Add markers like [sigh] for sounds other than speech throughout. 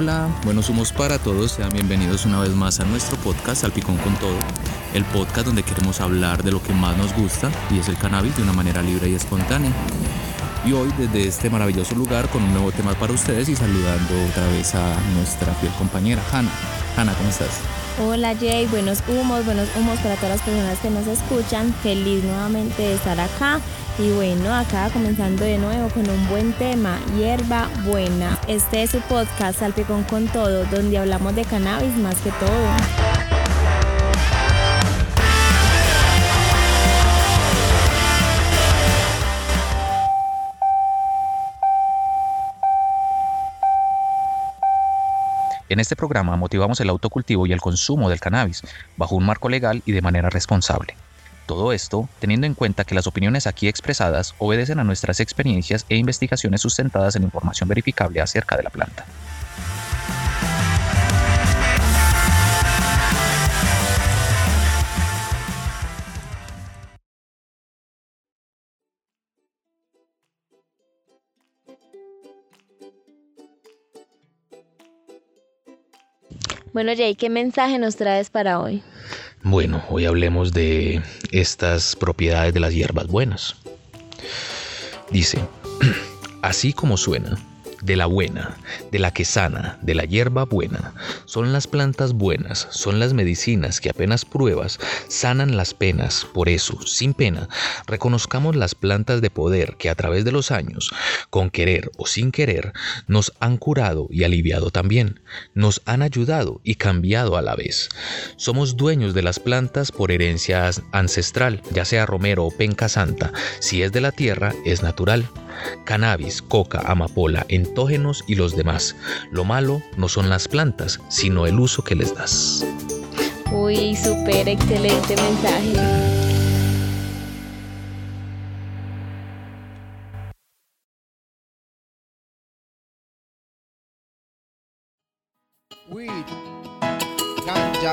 Hola, buenos humos para todos, sean bienvenidos una vez más a nuestro podcast Salpicón con Todo, el podcast donde queremos hablar de lo que más nos gusta y es el cannabis de una manera libre y espontánea. Y hoy desde este maravilloso lugar con un nuevo tema para ustedes y saludando otra vez a nuestra fiel compañera Hanna. Hanna, ¿cómo estás? Hola Jay, buenos humos, buenos humos para todas las personas que nos escuchan. Feliz nuevamente de estar acá. Y bueno, acá comenzando de nuevo con un buen tema, hierba buena. Este es su podcast Salpicón con todo, donde hablamos de cannabis más que todo. En este programa motivamos el autocultivo y el consumo del cannabis bajo un marco legal y de manera responsable. Todo esto teniendo en cuenta que las opiniones aquí expresadas obedecen a nuestras experiencias e investigaciones sustentadas en información verificable acerca de la planta. Bueno, Jay, ¿qué mensaje nos traes para hoy? Bueno, hoy hablemos de estas propiedades de las hierbas buenas. Dice, [clears throat] así como suena, de la buena, de la que sana, de la hierba buena. Son las plantas buenas, son las medicinas que apenas pruebas sanan las penas. Por eso, sin pena, reconozcamos las plantas de poder que a través de los años, con querer o sin querer, nos han curado y aliviado también, nos han ayudado y cambiado a la vez. Somos dueños de las plantas por herencia ancestral, ya sea romero o penca santa, si es de la tierra, es natural cannabis, coca, amapola, entógenos y los demás. Lo malo no son las plantas, sino el uso que les das. Uy, súper excelente mensaje. Weed, ganja,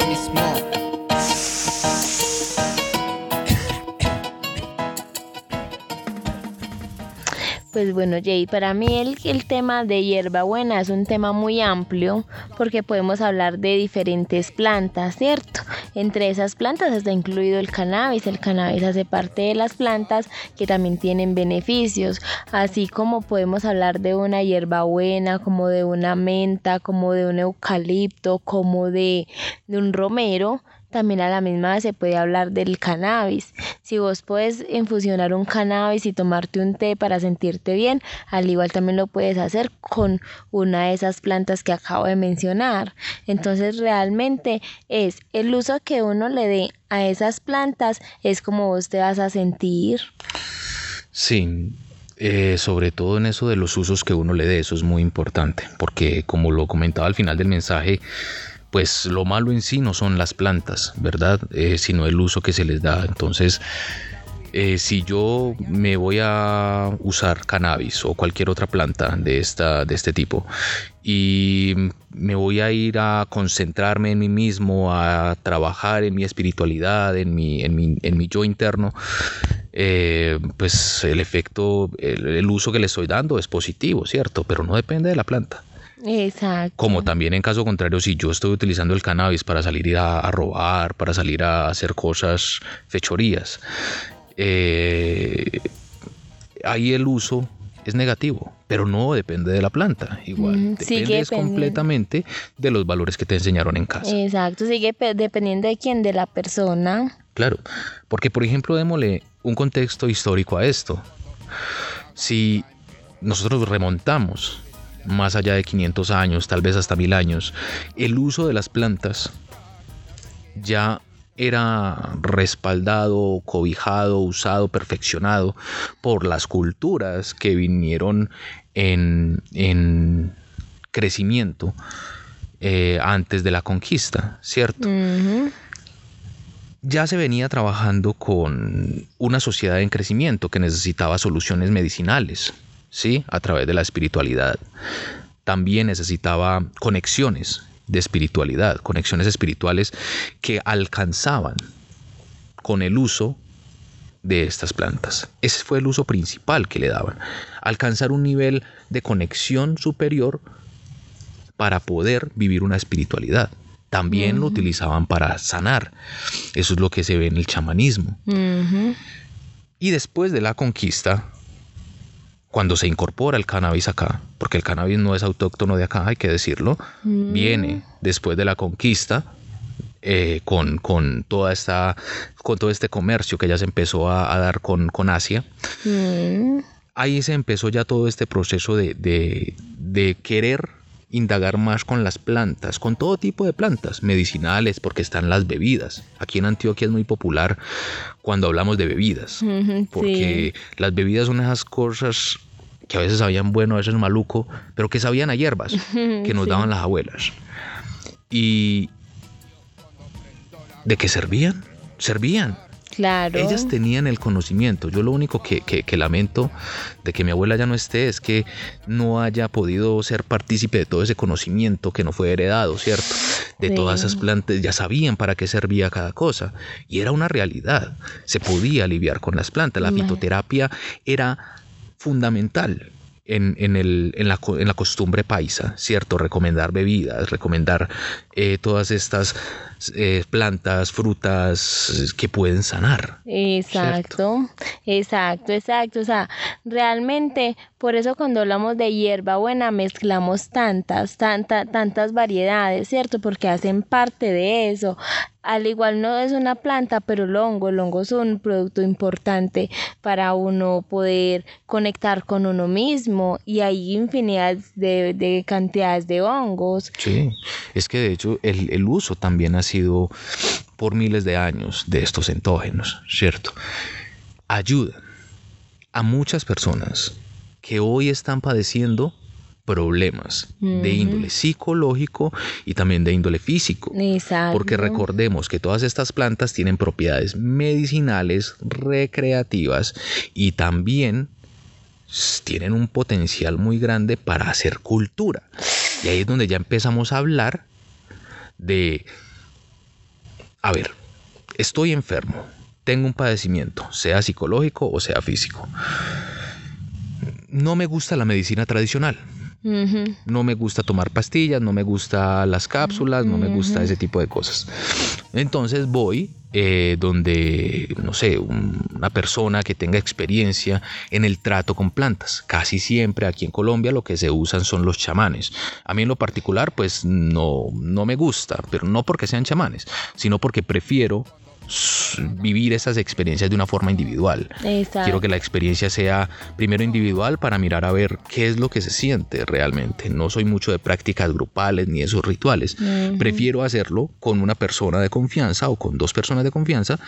Pues bueno, Jay, para mí el, el tema de hierbabuena es un tema muy amplio porque podemos hablar de diferentes plantas, ¿cierto? Entre esas plantas está incluido el cannabis. El cannabis hace parte de las plantas que también tienen beneficios, así como podemos hablar de una hierbabuena, como de una menta, como de un eucalipto, como de, de un romero también a la misma vez se puede hablar del cannabis. Si vos puedes infusionar un cannabis y tomarte un té para sentirte bien, al igual también lo puedes hacer con una de esas plantas que acabo de mencionar. Entonces realmente es el uso que uno le dé a esas plantas es como vos te vas a sentir. Sí, eh, sobre todo en eso de los usos que uno le dé, eso es muy importante, porque como lo comentaba al final del mensaje, pues lo malo en sí no son las plantas, ¿verdad? Eh, sino el uso que se les da. Entonces, eh, si yo me voy a usar cannabis o cualquier otra planta de, esta, de este tipo y me voy a ir a concentrarme en mí mismo, a trabajar en mi espiritualidad, en mi, en mi, yo interno, eh, pues el efecto, el uso que le estoy dando es positivo, ¿cierto? Pero no depende de la planta. Exacto. Como también en caso contrario, si yo estoy utilizando el cannabis para salir a, a robar, para salir a hacer cosas, fechorías, eh, ahí el uso es negativo, pero no depende de la planta. Igual, depende completamente de los valores que te enseñaron en casa. Exacto, sigue dependiendo de quién, de la persona. Claro, porque por ejemplo, démosle un contexto histórico a esto. Si nosotros remontamos más allá de 500 años, tal vez hasta mil años, el uso de las plantas ya era respaldado, cobijado, usado, perfeccionado por las culturas que vinieron en, crecimiento eh, antes de la conquista, ¿cierto? Ya se venía trabajando con una sociedad en crecimiento que necesitaba soluciones medicinales, ¿sí? A través de la espiritualidad. También necesitaba conexiones de espiritualidad, conexiones espirituales que alcanzaban con el uso de estas plantas. Ese fue el uso principal que le daban. Alcanzar un nivel de conexión superior para poder vivir una espiritualidad. También lo utilizaban para sanar. Eso es lo que se ve en el chamanismo. Y después de la conquista, cuando se incorpora el cannabis acá, porque el cannabis no es autóctono de acá, hay que decirlo, Mm. viene después de la conquista eh, con, con, toda esta, con todo este comercio que ya se empezó a, a dar con, con Asia. Mm. Ahí se empezó ya todo este proceso de, de, de querer indagar más con las plantas, con todo tipo de plantas medicinales, porque están las bebidas. Aquí en Antioquia es muy popular cuando hablamos de bebidas, porque las bebidas son esas cosas que a veces sabían bueno, a veces maluco, pero que sabían a hierbas que nos Sí. daban las abuelas. Y ¿de qué servían? Servían. Claro. Ellas tenían el conocimiento. Yo lo único que, que- que lamento de que mi abuela ya no esté es que no haya podido ser partícipe de todo ese conocimiento que no fue heredado, ¿cierto? De Sí. todas esas plantas, ya sabían para qué servía cada cosa. Y era una realidad. Se podía aliviar con las plantas. La fitoterapia era fundamental. En, en el- en la, en la costumbre paisa, ¿cierto? Recomendar bebidas, recomendar eh, todas estas eh, plantas, frutas que pueden sanar. Exacto, exacto, exacto. O sea, realmente, por eso cuando hablamos de hierba buena, mezclamos tantas, tanta, tantas variedades, ¿cierto? Porque hacen parte de eso. Al igual no es una planta, pero el hongo, el hongo es un producto importante para uno poder conectar con uno mismo y hay infinidad de, de cantidades de hongos. Sí, es que de hecho el, el uso también ha sido por miles de años de estos entógenos, ¿cierto? Ayudan a muchas personas que hoy están padeciendo problemas de índole psicológico y también de índole físico. Exacto. Porque recordemos que todas estas plantas tienen propiedades medicinales, recreativas y también tienen un potencial muy grande para hacer cultura. Y ahí es donde ya empezamos a hablar de, a ver, estoy enfermo, tengo un padecimiento, sea psicológico o sea físico. No me gusta la medicina tradicional. No me gusta tomar pastillas, no me gusta las cápsulas, no me gusta ese tipo de cosas. Entonces voy eh, donde, no sé, un- una persona que tenga experiencia en el trato con plantas. Casi siempre aquí en Colombia lo que se usan son los chamanes. A mí en lo particular pues no, no me gusta, pero no porque sean chamanes, sino porque prefiero vivir esas experiencias de una forma individual. Exacto. Quiero que la experiencia sea primero individual para mirar a ver qué es lo que se siente realmente. No soy mucho de prácticas grupales ni esos rituales. Prefiero hacerlo con una persona de confianza o con dos personas de confianza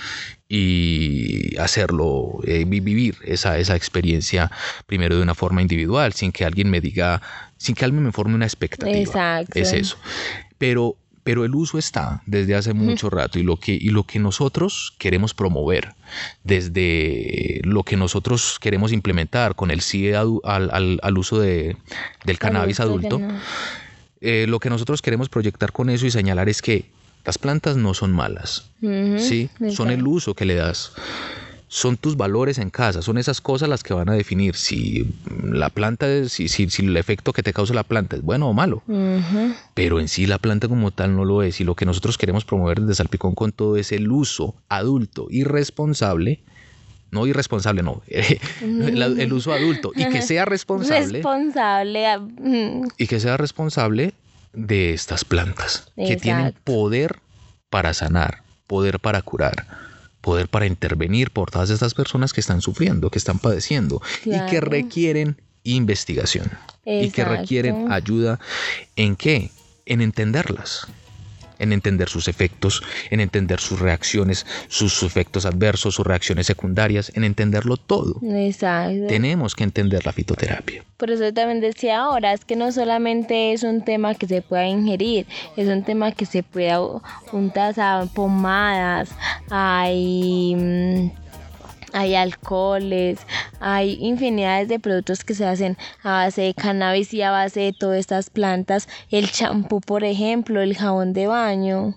y hacerlo, eh, vi- vivir esa, esa experiencia primero de una forma individual, sin que alguien me diga, sin que alguien me forme una expectativa. Exacto. Es eso. Pero, pero el uso está desde hace mucho rato y lo, que, y lo que nosotros queremos promover, desde lo que nosotros queremos implementar con el sí al, al- al uso de, del cannabis Adulto, adulto, ya no. eh, lo que nosotros queremos proyectar con eso y señalar es que las plantas no son malas, ¿sí? Son el uso que le das. Son tus valores en casa, son esas cosas las que van a definir si la planta, es- si, si, si el efecto que te causa la planta es bueno o malo. Pero en sí la planta como tal no lo es y lo que nosotros queremos promover desde Salpicón con todo es el uso adulto y responsable no irresponsable no [laughs] el, el uso adulto y que sea responsable Responsable. y que sea responsable de estas plantas que tienen poder para sanar poder para curar poder para intervenir por todas estas personas que están sufriendo que están padeciendo y que requieren investigación y que requieren ayuda. En qué? En entenderlas, en entender sus efectos, en entender sus reacciones, sus efectos adversos, sus reacciones secundarias, en entenderlo todo. Exacto. Tenemos que entender la fitoterapia. Por eso también decía ahora, es que no solamente es un tema que se pueda ingerir, es un tema que se pueda untar a pomadas, hay, mm, hay alcoholes, hay infinidades de productos que se hacen a base de cannabis y a base de todas estas plantas, el champú por ejemplo, el jabón de baño.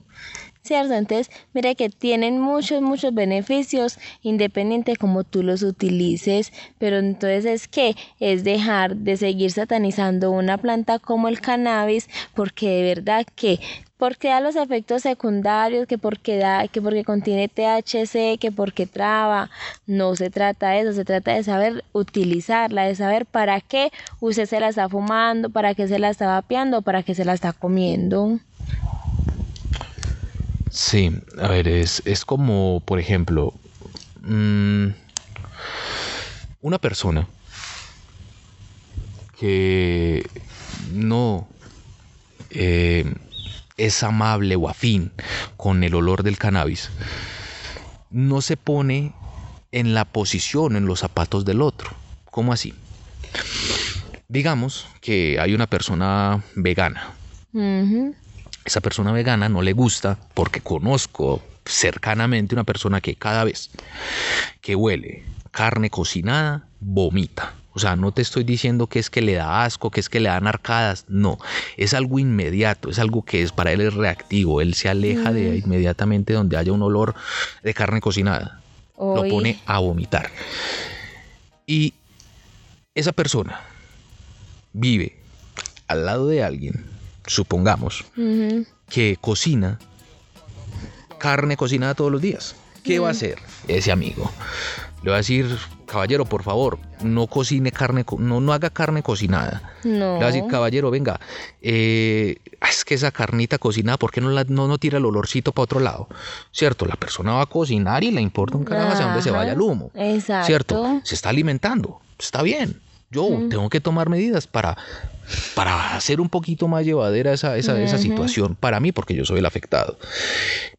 ¿cierto? Entonces, mira que tienen muchos, muchos beneficios independiente como tú los utilices, pero entonces es que es dejar de seguir satanizando una planta como el cannabis porque de verdad que porque da los efectos secundarios, que porque da, que porque contiene THC, que porque traba. No se trata de eso, se trata de saber utilizarla, de saber para qué usted se la está fumando, para qué se la está vapeando, para qué se la está comiendo. Sí, a ver, es, como, por ejemplo, mm, una persona que no eh, es amable o afín con el olor del cannabis, no se pone en la posición, en los zapatos del otro. ¿Cómo así? Digamos que hay una persona vegana. Esa persona vegana no le gusta porque conozco cercanamente una persona que cada vez que huele carne cocinada, vomita. O sea, no te estoy diciendo que es que le da asco, que es que le dan arcadas, no, es algo inmediato, es algo que es para él es reactivo, él se aleja de inmediatamente donde haya un olor de carne cocinada, lo pone a vomitar. Y esa persona vive al lado de alguien, supongamos, que cocina carne cocinada todos los días. ¿Qué va a hacer ese amigo? Le va a decir, caballero, por favor, no cocine carne, no, no haga carne cocinada. No. Le va a decir, caballero, venga, eh, es que esa carnita cocinada, ¿por qué no, la, no, no tira el olorcito para otro lado? ¿Cierto? La persona va a cocinar y le importa un carajo hacia dónde se vaya el humo. Exacto. ¿Cierto? Se está alimentando, está bien. Yo tengo que tomar medidas para, para hacer un poquito más llevadera esa, esa, esa situación para mí, porque yo soy el afectado.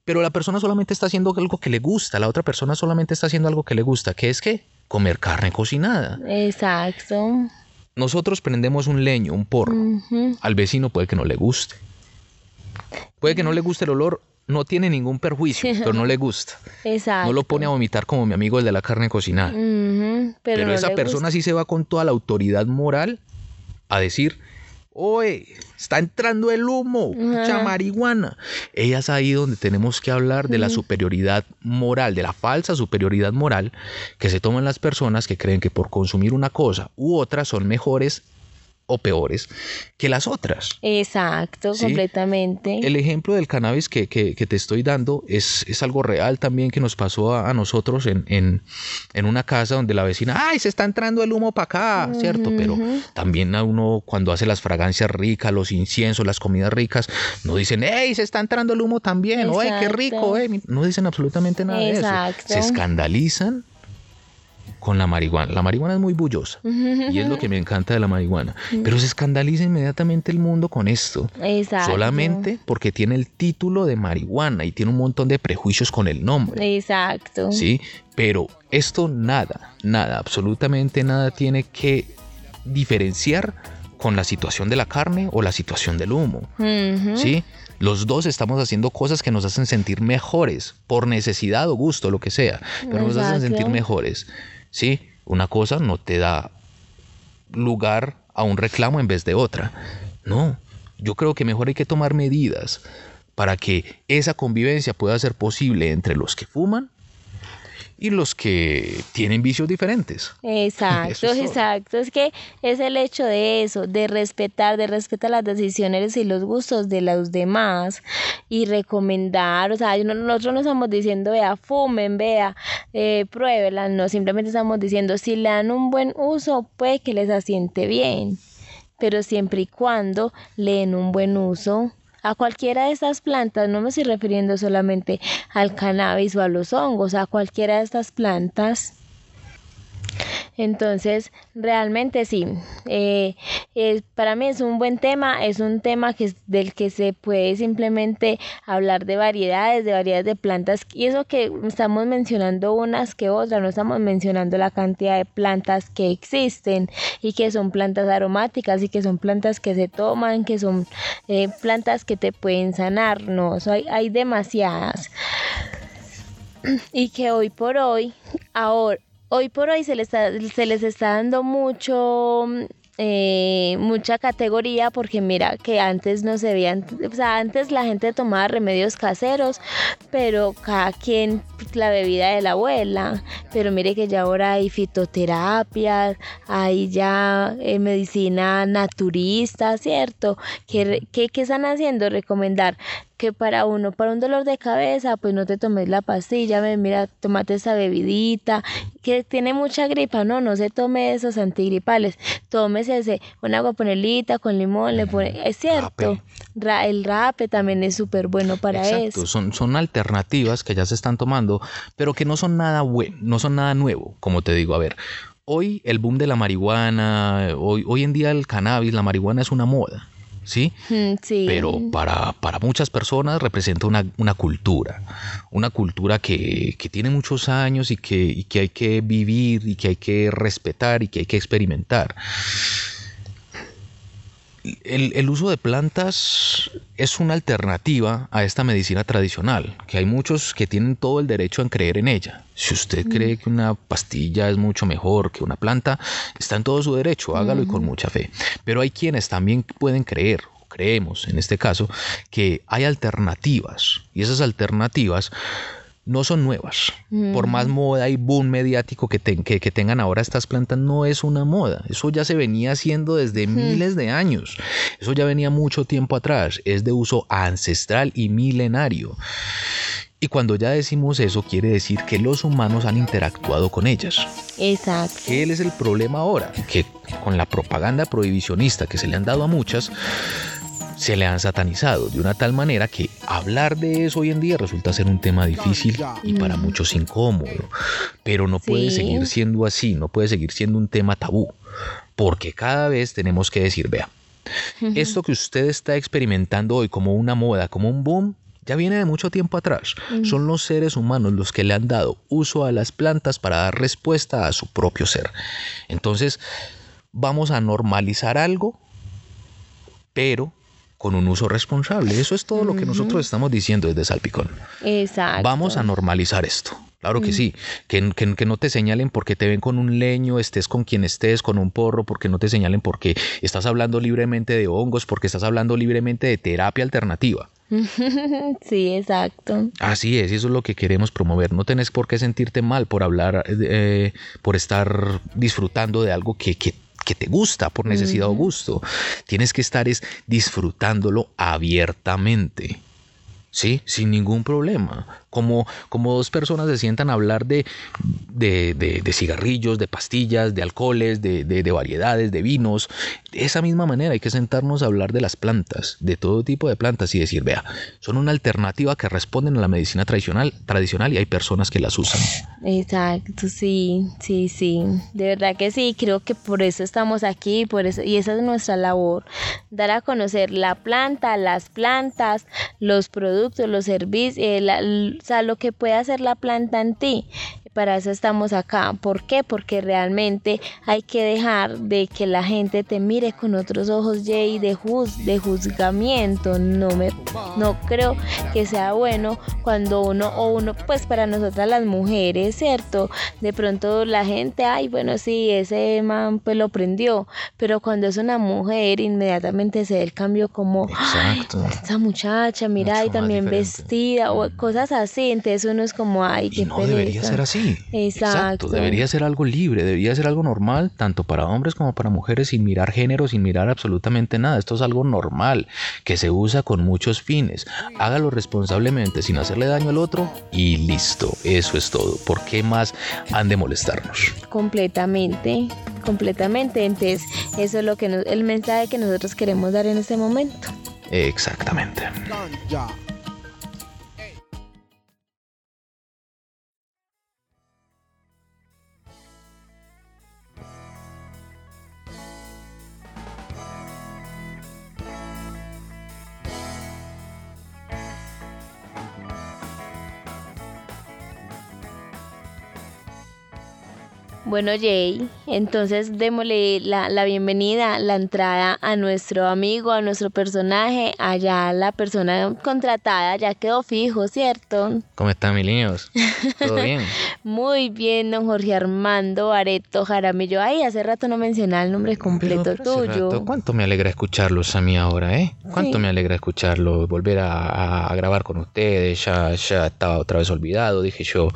Pero la persona solamente está haciendo algo que le gusta, la otra persona solamente está haciendo algo que le gusta, que es que comer carne cocinada. Exacto. Nosotros prendemos un leño, un porro. Al vecino puede que no le guste. Puede que no le guste el olor, no tiene ningún perjuicio, [laughs] pero no le gusta. Exacto. No lo pone a vomitar como mi amigo el de la carne cocinada. pero, esa persona sí se va con toda la autoridad moral a decir, oye, está entrando el humo, mucha marihuana. Ella es ahí donde tenemos que hablar de la superioridad moral, de la falsa superioridad moral que se toman las personas que creen que por consumir una cosa u otra son mejores o peores que las otras. Exacto, completamente. El ejemplo del cannabis que, te estoy dando es, es, algo real también que nos pasó a, nosotros en, en, una casa donde la vecina, ay, se está entrando el humo para acá, ¿cierto? Pero también a uno cuando hace las fragancias ricas, los inciensos, las comidas ricas, no dicen, hey, se está entrando el humo también, oye, qué rico, eh". no dicen absolutamente nada de eso. Se escandalizan con la marihuana. La marihuana es muy bullosa y es lo que me encanta de la marihuana. Pero se escandaliza inmediatamente el mundo con esto. Exacto. Solamente porque tiene el título de marihuana y tiene un montón de prejuicios con el nombre. Exacto. Sí, pero esto nada, nada, absolutamente nada tiene que diferenciar con la situación de la carne o la situación del humo. ¿Sí? Los dos estamos haciendo cosas que nos hacen sentir mejores, por necesidad o gusto, lo que sea, pero nos hacen sentir mejores. ¿Sí? Una cosa no te da lugar a un reclamo en vez de otra. No, yo creo que mejor hay que tomar medidas para que esa convivencia pueda ser posible entre los que fuman y los que tienen vicios diferentes. Exacto, [laughs] exacto. Es que es el hecho de eso, de respetar, de respetar las decisiones y los gustos de los demás y recomendar, o sea, nosotros no estamos diciendo, vea, fumen, vea, eh, pruébela, no, simplemente estamos diciendo, si le dan un buen uso, puede que les asiente bien, pero siempre y cuando le den un buen uso a cualquiera de estas plantas, no me estoy refiriendo solamente al cannabis o a los hongos, a cualquiera de estas plantas. Entonces, realmente sí, eh, para mí es un buen tema, es un tema que, del que se puede simplemente hablar de variedades, de variedades de plantas, y eso que estamos mencionando unas que otras, no estamos mencionando la cantidad de plantas que existen y que son plantas aromáticas y que son plantas que se toman, que son eh, plantas que te pueden sanar, no, hay, hay demasiadas. [clears throat] Y que hoy por hoy, ahora, hoy por hoy se les está, se les está dando mucho eh, mucha categoría porque mira que antes no se veían, o sea, antes la gente tomaba remedios caseros, pero cada quien la bebida de la abuela, pero mire que ya ahora hay fitoterapias, hay ya eh, medicina naturista, ¿cierto? ¿Qué, qué, ¿Qué están haciendo? Recomendar que para uno, para un dolor de cabeza, pues no te tomes la pastilla, mira, tomate esa bebidita, que tiene mucha gripa, no, no se tome esos antigripales, tómese ese, una agua panelita con limón, le pone, es cierto, el rape también es súper bueno para eso. Son, son alternativas que ya se están tomando, pero que no son nada bueno, no son nada nuevo, como te digo, a ver, hoy el boom de la marihuana, hoy, hoy en día el cannabis, la marihuana es una moda. ¿Sí? Mm, sí. Pero para, muchas personas representa una, cultura, una cultura que, tiene muchos años y que, y que hay que vivir y que hay que respetar y que hay que experimentar el, uso de plantas es una alternativa a esta medicina tradicional, que hay muchos que tienen todo el derecho a creer en ella. Si usted cree que una pastilla es mucho mejor que una planta, está en todo su derecho, hágalo y con mucha fe. Pero hay quienes también pueden creer, o creemos en este caso, que hay alternativas, y esas alternativas no son nuevas. Por más moda y boom mediático que, que, tengan ahora estas plantas, no es una moda. Eso ya se venía haciendo desde miles de años. Eso ya venía mucho tiempo atrás. Es de uso ancestral y milenario. Y cuando ya decimos eso, quiere decir que los humanos han interactuado con ellas. Exacto. ¿Qué es el problema ahora? Que con la propaganda prohibicionista que se le han dado a muchas, se le han satanizado de una tal manera que hablar de eso hoy en día resulta ser un tema difícil y para muchos incómodo. Pero no puede seguir siendo así, no puede seguir siendo un tema tabú, porque cada vez tenemos que decir, vea, esto que usted está experimentando hoy como una moda, como un boom, ya viene de mucho tiempo atrás. Son los seres humanos los que le han dado uso a las plantas para dar respuesta a su propio ser. Entonces, vamos a normalizar algo, pero con un uso responsable. Eso es todo lo que nosotros estamos diciendo desde Salpicón. Exacto. Vamos a normalizar esto. Claro que sí, que, que, no te señalen porque te ven con un leño, estés con quien estés, con un porro, porque no te señalen porque estás hablando libremente de hongos, porque estás hablando libremente de terapia alternativa. [laughs] Sí, exacto. Así es, eso es lo que queremos promover. No tenés por qué sentirte mal por hablar, eh, por estar disfrutando de algo que, que que te gusta por necesidad o gusto. Tienes que estar es disfrutándolo abiertamente. ¿Sí? Sin ningún problema. Como, como dos personas se sientan a hablar de, de, cigarrillos, de pastillas, de alcoholes, de, variedades, de vinos. De esa misma manera hay que sentarnos a hablar de las plantas, de todo tipo de plantas y decir, vea, son una alternativa que responden a la medicina tradicional, tradicional y hay personas que las usan. Exacto, sí, sí, sí. De verdad que sí, creo que por eso estamos aquí, por eso, y esa es nuestra labor, dar a conocer la planta, las plantas, los productos los servicios, eh, o sea, lo que puede hacer la planta en ti para eso estamos acá. ¿Por qué? Porque realmente hay que dejar de que la gente te mire con otros ojos, Jay, de, juz, de juzgamiento. No, me, no creo que sea bueno cuando uno, o uno, pues para nosotras las mujeres, ¿cierto? De pronto la gente, ay, bueno, sí, ese man pues lo prendió, pero cuando es una mujer, inmediatamente se ve el cambio como, Exacto. esta muchacha, mira, y también vestida, o cosas así. Entonces uno es como, ay, qué no debería ser así. Exacto. Debería ser algo libre, debería ser algo normal, tanto para hombres como para mujeres, sin mirar género, sin mirar absolutamente nada. Esto es algo normal, que se usa con muchos fines. Hágalo responsablemente, sin hacerle daño al otro, y listo. Eso es todo. ¿Por qué más han de molestarnos? Completamente, completamente. Entonces, eso es lo que el mensaje que nosotros queremos dar en este momento. Exactamente. Bueno, Jay, entonces démosle la, la, bienvenida, la entrada a nuestro amigo, a nuestro personaje, allá la persona contratada ya quedó fijo, ¿cierto? ¿Cómo están, mis niños? ¿Todo [laughs] bien? Muy bien, don Jorge Armando Areto Jaramillo. Ay, hace rato no mencionaba el nombre completo tuyo. ¿Cuánto me alegra escucharlos a mí ahora, eh? ¿Cuánto me alegra escucharlos? Volver a, a, grabar con ustedes, ya, ya estaba otra vez olvidado, dije yo,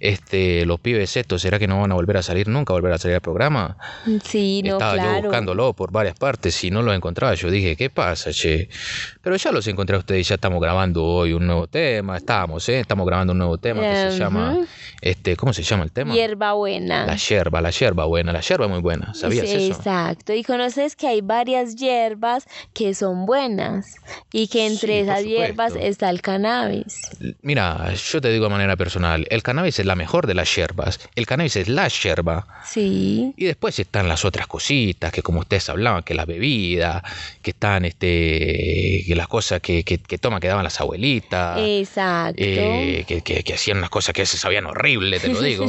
este, los pibes estos, ¿será que no van a volver a salir nunca, volver a salir al programa. Sí, no, Estaba claro. yo buscándolo por varias partes y no lo encontraba. Yo dije, ¿qué pasa, che? Pero ya los encontré a ustedes, ya estamos grabando hoy un nuevo tema. Estamos, ¿eh? Estamos grabando un nuevo tema que se llama, este, ¿cómo se llama el tema? Hierba buena. La yerba, la yerba buena, la yerba muy buena. ¿Sabías sí, eso? Exacto. Y conoces que hay varias hierbas que son buenas y que entre Sí, esas hierbas está el cannabis. Mira, yo te digo de manera personal, el cannabis es la mejor de las yerbas. El cannabis es la yerba. Sí. Y después están las otras cositas, que como ustedes hablaban, que las bebidas, que están este, que las cosas que, que, que toman, que daban las abuelitas, Exacto. eh, que, que- que hacían unas cosas que se sabían horrible, te lo digo.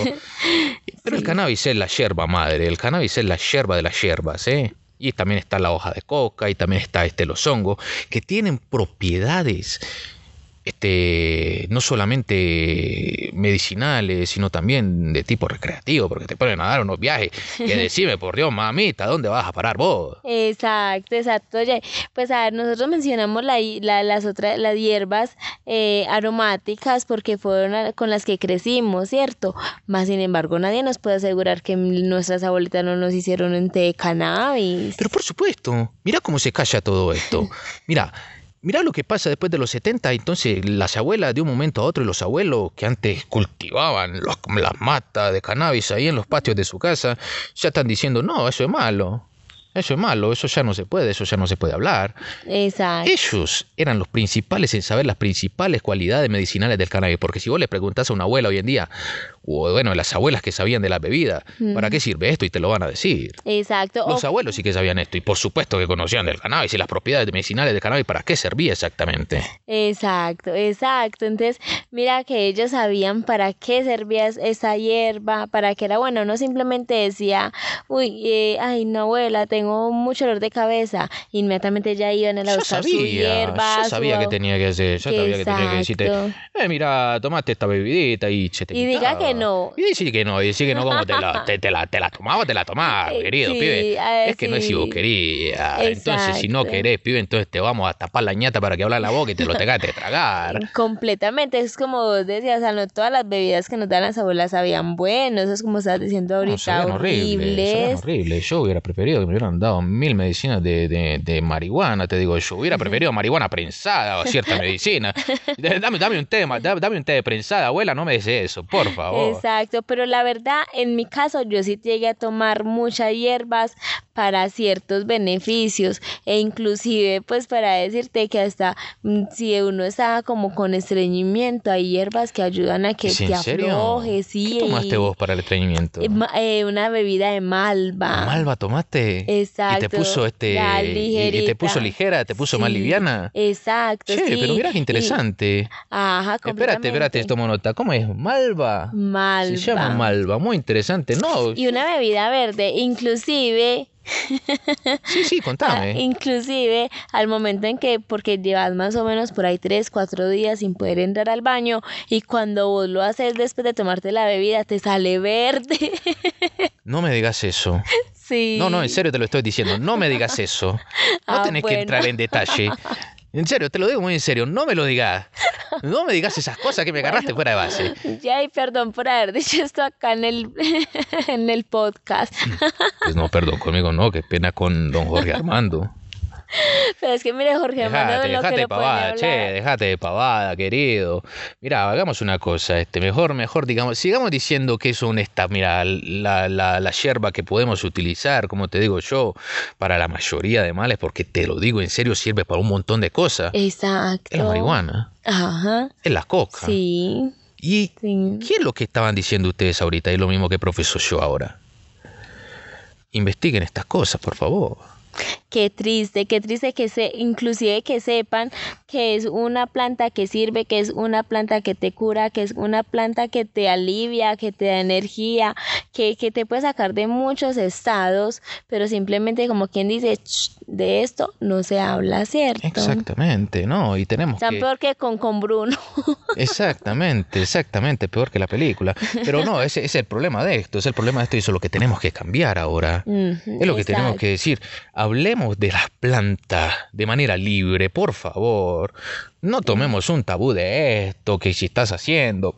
[laughs] Pero el cannabis es la yerba madre, el cannabis es la yerba de las yerbas, ¿eh? Y también está la hoja de coca y también está este los hongos, que tienen propiedades este, no solamente medicinales, sino también de tipo recreativo, porque te ponen a dar unos viajes [laughs] que decime, por Dios, mamita, ¿dónde vas a parar vos? Exacto, exacto. Oye, pues a ver, nosotros mencionamos la, la- las otras, las hierbas eh, aromáticas porque fueron a- con las que crecimos, ¿cierto? Más sin embargo, nadie nos puede asegurar que nuestras abuelitas no nos hicieron un té de cannabis. Pero por supuesto, mira cómo se calla todo esto. Mira, mira lo que pasa después de los 70, entonces las abuelas de un momento a otro y los abuelos que antes cultivaban los- las matas de cannabis ahí en los patios de su casa, ya están diciendo, no, eso es malo. Eso es malo, eso ya no se puede, eso ya no se puede hablar. Exacto. Ellos eran los principales en saber las principales cualidades medicinales del cannabis, porque si vos le preguntás a una abuela hoy en día, o bueno, las abuelas que sabían de la bebida, ¿para qué sirve esto? Y te lo van a decir. Exacto. Los O- abuelos sí que sabían esto, y por supuesto que conocían del cannabis y las propiedades medicinales del cannabis, ¿para qué servía exactamente? Exacto, exacto. Entonces, mira que ellos sabían para qué servía es- esa hierba, para qué era bueno. No simplemente decía, uy, eh, ay, no, abuela, tengo mucho dolor de cabeza. Inmediatamente ya iban a Yo buscar su sabía, hierba. yo su- sabía que tenía que hacer, yo sabía que tenía que decirte, eh, mira, tomate esta bebidita y se te Y diga quitaba". Que no. Y decir que no, y decir que no como te la, [laughs] te, te la, te la tomaba, te la tomaba, querido sí, pibe. eh, Es que no es si sí. vos querías. Entonces, si no querés, pibe, entonces te vamos a tapar la ñata para que hablas la boca y te lo tengas que tragar. [laughs] Completamente, es como vos decías, o sea, no todas las bebidas que nos dan las abuelas sabían bueno, eso es como estás diciendo No, ahorita, sabían horrible, horrible. Yo hubiera preferido que me hubieran dado mil medicinas de, de, de marihuana, te digo yo. Hubiera preferido marihuana prensada o cierta medicina. [laughs] Dame, dame un té, ma- dame, dame un té de prensada, abuela, no me des eso, por favor. Exacto, pero la verdad, en mi caso, yo sí llegué a tomar muchas hierbas para ciertos beneficios e inclusive pues para decirte que hasta mm, si uno está como con estreñimiento, hay hierbas que ayudan a que ¿Es te en serio? afloje, sí. ¿Qué tomaste y- vos para el estreñimiento? eh, eh, una bebida de malva. ¿Malva tomaste? Exacto. Y te puso este. y- y, te puso ligera, te puso más Sí, liviana. Exacto, Che, sí. pero mira qué y- interesante. ajá, Espérate, espérate, tomo nota. ¿Cómo es? Malva. Malva. Se llama Malva, muy interesante. No, Y una bebida verde, inclusive [laughs] sí, sí, Ah, contame. Inclusive al momento en que, porque llevas más o menos por ahí tres, cuatro días sin poder entrar al baño y cuando vos lo haces después de tomarte la bebida te sale verde. [laughs] No me digas eso. sí. No, no, en serio te lo estoy diciendo. No me digas eso. No Ah, tenés que entrar en detalle. [laughs] En serio, te lo digo muy en serio. No me lo digas. No me digas esas cosas que me agarraste fuera de base. Ya, y perdón por haber dicho esto acá en el, [laughs] en el podcast. Pues no, perdón conmigo, no. Qué pena con don Jorge [laughs] Armando. Pero es que mire, Jorge Armando, Dejate, lo que dejate le de pavada, che, hablar. dejate de pavada, querido. Mira, hagamos una cosa, este, mejor, mejor, digamos, sigamos diciendo que son estas, mira, la, la, la yerba que podemos utilizar, como te digo yo, para la mayoría de males, porque te lo digo en serio, sirve para un montón de cosas. Exacto. Es la marihuana, Ajá. es la coca. Sí. ¿Y Sí. qué es lo que estaban diciendo ustedes ahorita? Es lo mismo que profesor yo ahora. Investiguen estas cosas, por favor. Qué triste, qué triste que se, inclusive que sepan que es una planta que sirve, que es una planta que te cura, que es una planta que te alivia, que te da energía, que, que te puede sacar de muchos estados, pero simplemente como quien dice, de esto no se habla, ¿cierto? Exactamente, ¿no? Y tenemos Tan peor que con, con Bruno. [laughs] Exactamente, exactamente, peor que la película. Pero no, ese, es el problema de esto, es el problema de esto y eso es lo que tenemos que cambiar ahora. es lo que tenemos que decir. Hablemos de las plantas de manera libre, por favor. No tomemos un tabú de esto, que si estás haciendo,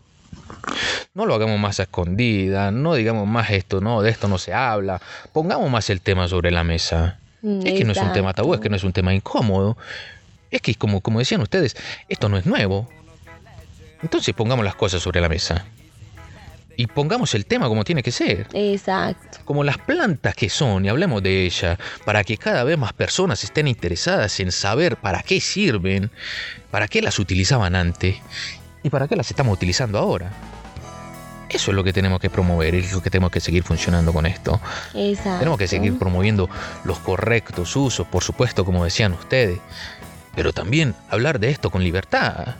no lo hagamos más a escondida, no digamos más esto, no, de esto no se habla, pongamos más el tema sobre la mesa. Es que no es un tema tabú, es que no es un tema incómodo. Es que, como, como decían ustedes, esto no es nuevo. Entonces pongamos las cosas sobre la mesa. Y pongamos el tema como tiene que ser. Exacto. Como las plantas que son, y hablemos de ellas, para que cada vez más personas estén interesadas en saber para qué sirven, para qué las utilizaban antes y para qué las estamos utilizando ahora. Eso es lo que tenemos que promover, es lo que tenemos que seguir funcionando con esto. Exacto. Tenemos que seguir promoviendo los correctos usos, por supuesto, como decían ustedes, pero también hablar de esto con libertad.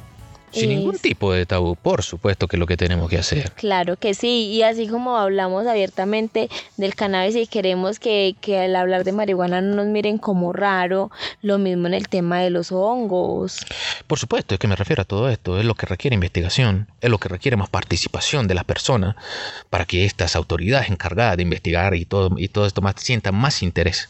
Sin ningún tipo de tabú, por supuesto que es lo que tenemos que hacer. Claro que sí, y así como hablamos abiertamente del cannabis y queremos que, que al hablar de marihuana no nos miren como raro, lo mismo en el tema de los hongos. Por supuesto, es que me refiero a todo esto, es lo que requiere investigación, es lo que requiere más participación de las personas para que estas autoridades encargadas de investigar y todo, y todo esto más sientan más interés.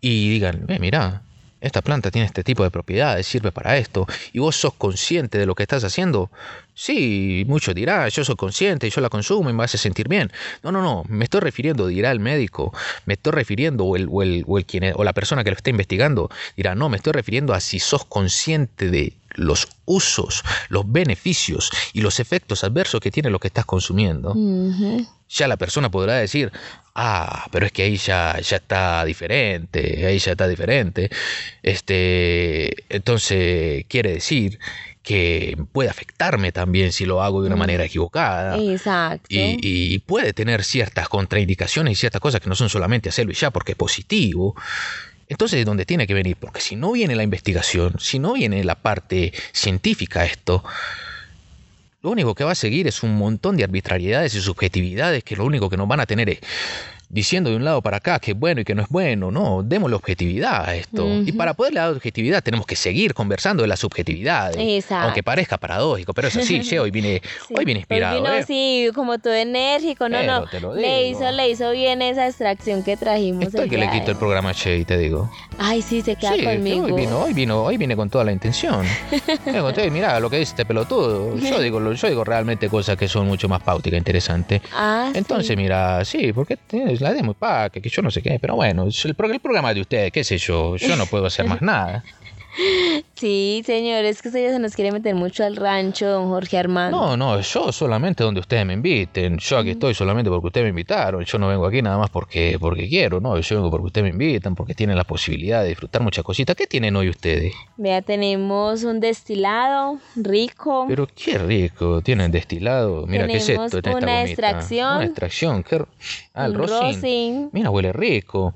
Y digan, eh, mira, esta planta tiene este tipo de propiedades, sirve para esto, y vos sos consciente de lo que estás haciendo, sí, mucho dirá, yo soy consciente, yo la consumo y me hace sentir bien. No, no, no, me estoy refiriendo, dirá el médico, me estoy refiriendo, o, el, o, el, o, el o la persona que lo está investigando, dirá, no, me estoy refiriendo a si sos consciente de los usos, los beneficios y los efectos adversos que tiene lo que estás consumiendo. Uh -huh. Ya la persona podrá decir, ah, pero es que ahí ya, ya está diferente, ahí ya está diferente. Este, entonces quiere decir que puede afectarme también si lo hago de una manera equivocada. Exacto. Y, y, puede tener ciertas contraindicaciones y ciertas cosas que no son solamente hacerlo y ya porque es positivo. Entonces, ¿de dónde tiene que venir? Porque si no viene la investigación, si no viene la parte científica esto, lo único que va a seguir es un montón de arbitrariedades y subjetividades que lo único que nos van a tener es diciendo de un lado para acá que es bueno y que no es bueno. No, démosle objetividad a esto. Uh -huh. Y para poder dar objetividad tenemos que seguir conversando de las subjetividades. Exacto. Aunque parezca paradójico, pero es así. [laughs] che, hoy vine, sí. hoy vine inspirado. Hoy vino, ¿eh? sí, como todo enérgico. No, pero no. Le hizo, le hizo bien esa extracción que trajimos. Estoy que le quito el programa Che, te digo. Ay, sí, se queda sí, conmigo. Hoy vino, hoy vino, hoy vine con toda la intención. [laughs] Entonces, mira lo que dice este pelotudo. Yo [laughs] digo, yo digo realmente cosas que son mucho más pauticas, interesantes. Ah, Entonces, sí. mira, sí, porque tienes la demo pa, que, que yo no sé qué, pero bueno, el, el programa de ustedes, qué sé yo, yo no puedo hacer más nada. Sí, señor, es que usted ya se nos quiere meter mucho al rancho, don Jorge Armando. No, no, yo solamente donde ustedes me inviten. Yo aquí estoy solamente porque ustedes me invitaron. Yo no vengo aquí nada más porque, porque quiero, no. Yo vengo porque ustedes me invitan, porque tienen la posibilidad de disfrutar muchas cositas. ¿Qué tienen hoy ustedes? Vea, tenemos un destilado rico. Pero qué rico, tienen destilado. Mira, tenemos ¿qué es esto? En una esta extracción. Una extracción. ¿Qué? Ah, el rosin. Mira, huele rico.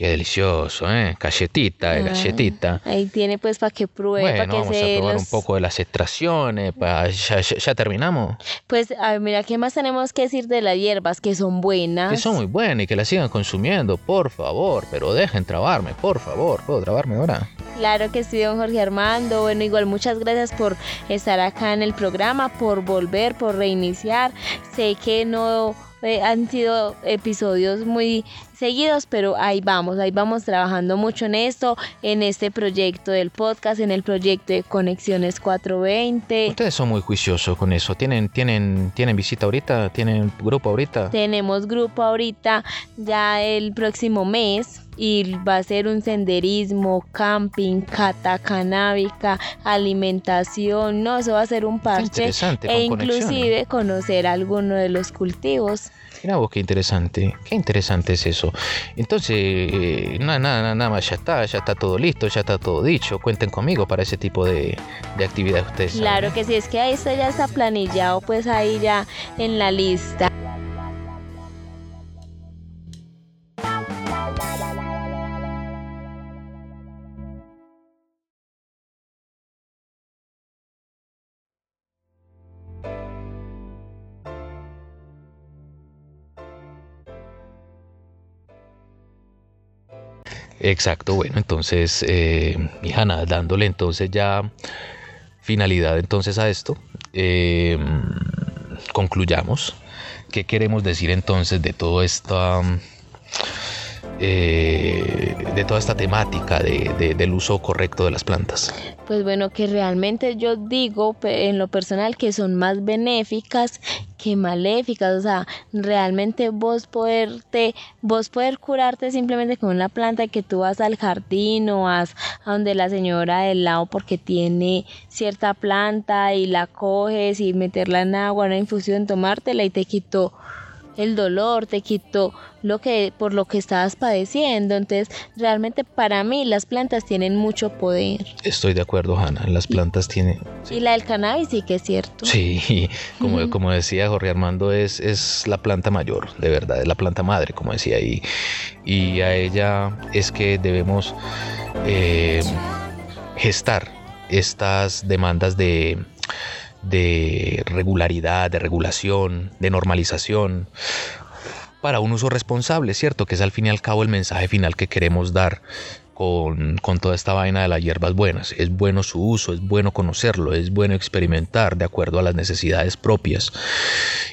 Qué delicioso, ¿eh? Galletita, eh, Ah, galletita. Ahí tiene pues para que pruebe, Bueno, para que vamos a probar los- un poco de las extracciones. pa- ya, ya- ya terminamos. Pues a ver, mira, ¿qué más tenemos que decir de las hierbas? Que son buenas. Que son muy buenas y que las sigan consumiendo, por favor. Pero dejen trabarme, por favor. ¿Puedo trabarme ahora? Claro que sí, don Jorge Armando. Bueno, igual muchas gracias por estar acá en el programa, por volver, por reiniciar. Sé que no eh, han sido episodios muy seguidos, pero ahí vamos, ahí vamos trabajando mucho en esto, en este proyecto del podcast, en el proyecto de Conexiones 420. Ustedes son muy juiciosos con eso. ¿Tienen, tienen, tienen visita ahorita? ¿Tienen grupo ahorita? Tenemos grupo ahorita ya el próximo mes y va a ser un senderismo, camping, cata canábica, alimentación, no, eso va a ser un parche interesante, e inclusive conocer alguno de los cultivos. Mira vos qué interesante, qué interesante es eso. Entonces, eh, nada, nada, nada más, ya está, ya está todo listo, ya está todo dicho. Cuenten conmigo para ese tipo de, de actividades ustedes. saben, Claro ¿eh? que sí, es que ahí está ya está planillado, pues ahí ya en la lista. Exacto, bueno, entonces, eh, dándole entonces ya finalidad entonces a esto, eh, concluyamos. ¿Qué queremos decir entonces de todo esta... Eh, de toda esta temática del uso correcto de las plantas? Pues bueno, que realmente yo digo en lo personal que son más benéficas que maléficas, o sea, realmente vos poderte, vos poder curarte simplemente con una planta que tú vas al jardín o vas a donde la señora del lado porque tiene cierta planta y la coges y meterla en agua, una infusión, tomártela y te quitó el dolor, te quitó lo que por lo que estabas padeciendo. Entonces, realmente para mí las plantas tienen mucho poder. Estoy de acuerdo, Hanna. Las plantas tienen. Y la del cannabis sí que es cierto. Sí, [laughs] como, como decía Jorge Armando, es, es la planta mayor, de verdad, es la planta madre, como decía. Y, y a ella es que debemos eh, gestar estas demandas de de regularidad, de regulación, de normalización, para un uso responsable, ¿cierto? Que es al fin y al cabo el mensaje final que queremos dar con, con, toda esta vaina de las hierbas buenas. Es bueno su uso, es bueno conocerlo, es bueno experimentar de acuerdo a las necesidades propias.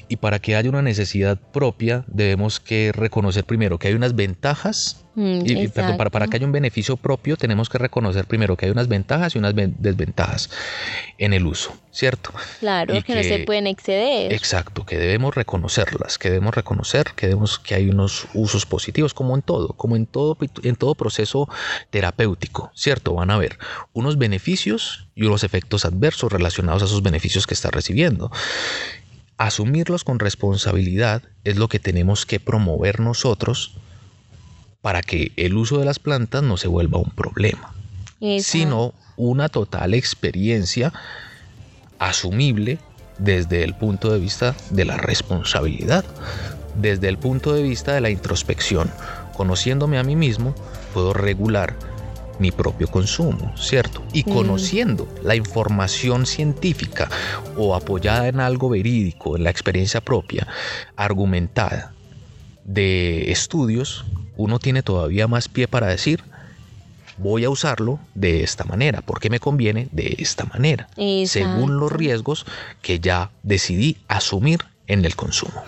Y para que haya una necesidad propia, debemos que reconocer primero que hay unas ventajas Mm, y, perdón, para, para que haya un beneficio propio tenemos que reconocer primero que hay unas ventajas y unas desventajas en el uso, ¿cierto? Claro, que, no se pueden exceder. Exacto, que debemos reconocerlas, que debemos reconocer que, debemos, que hay unos usos positivos, como en todo, como en todo, en todo proceso terapéutico, ¿cierto? Van a haber unos beneficios y unos efectos adversos relacionados a esos beneficios que está recibiendo. Asumirlos con responsabilidad es lo que tenemos que promover nosotros para que el uso de las plantas no se vuelva un problema, sino una total experiencia asumible desde el punto de vista de la responsabilidad, desde el punto de vista de la introspección. Conociéndome a mí mismo, puedo regular mi propio consumo, ¿cierto? Y conociendo la información científica o apoyada en algo verídico, en la experiencia propia, argumentada de estudios, uno tiene todavía más pie para decir, voy a usarlo de esta manera, porque me conviene de esta manera, según los riesgos que ya decidí asumir en el consumo.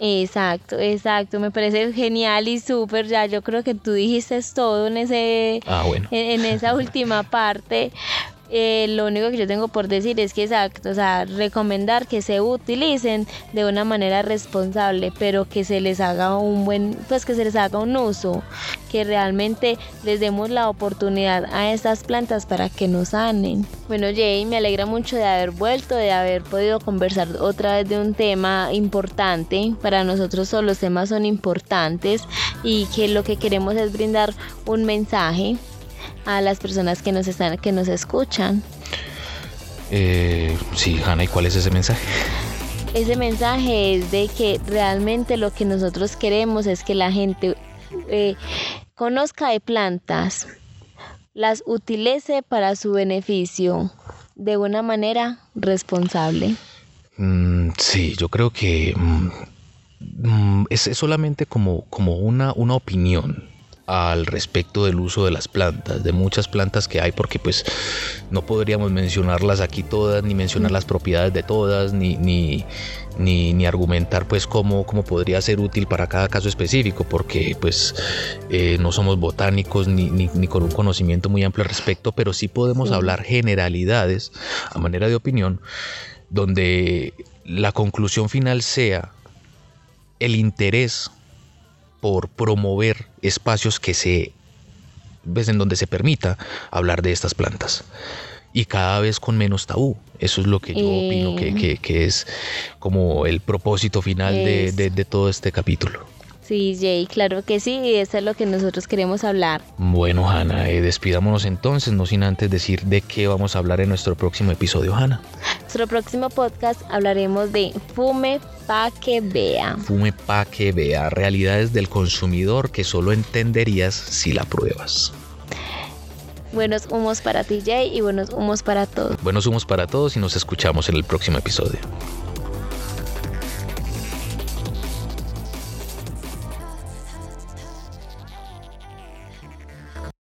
Exacto, exacto, me parece genial y súper, ya yo creo que tú dijiste todo en ese ah, en esa [laughs] última parte, eh, lo único que yo tengo por decir es que exacto, o sea, recomendar que se utilicen de una manera responsable, pero que se les haga un buen, pues que se les haga un uso, que realmente les demos la oportunidad a estas plantas para que nos sanen. Bueno, Jay, me alegra mucho de haber vuelto, de haber podido conversar otra vez de un tema importante. Para nosotros todos los temas son importantes y que lo que queremos es brindar un mensaje a las personas que nos están, que nos escuchan. Eh, sí, Hanna, ¿y cuál es ese mensaje? Ese mensaje es de que realmente lo que nosotros queremos es que la gente eh, conozca de plantas, las utilice para su beneficio de una manera responsable. Mm, sí, yo creo que mm, mm, es, solamente como, como una, una opinión al respecto del uso de las plantas, de muchas plantas que hay, porque pues no podríamos mencionarlas aquí todas, ni mencionar las propiedades de todas, ni, ni, ni, argumentar pues cómo, cómo, podría ser útil para cada caso específico, porque pues eh, no somos botánicos ni, ni, con un conocimiento muy amplio al respecto, pero sí podemos hablar generalidades a manera de opinión, donde la conclusión final sea el interés por promover espacios que se ves en donde se permita hablar de estas plantas y cada vez con menos tabú. Eso es lo que yo opino que, que, es como el propósito final de, de, todo este capítulo. Sí, Jay, claro que sí, eso es lo que nosotros queremos hablar. Bueno, Hanna, eh, despidámonos entonces, no sin antes decir de qué vamos a hablar en nuestro próximo episodio, Hanna. Nuestro próximo podcast hablaremos de fume pa' que vea. Fume pa' que vea, realidades del consumidor que solo entenderías si la pruebas. Buenos humos para ti, Jay, y buenos humos para todos. Buenos humos para todos y nos escuchamos en el próximo episodio.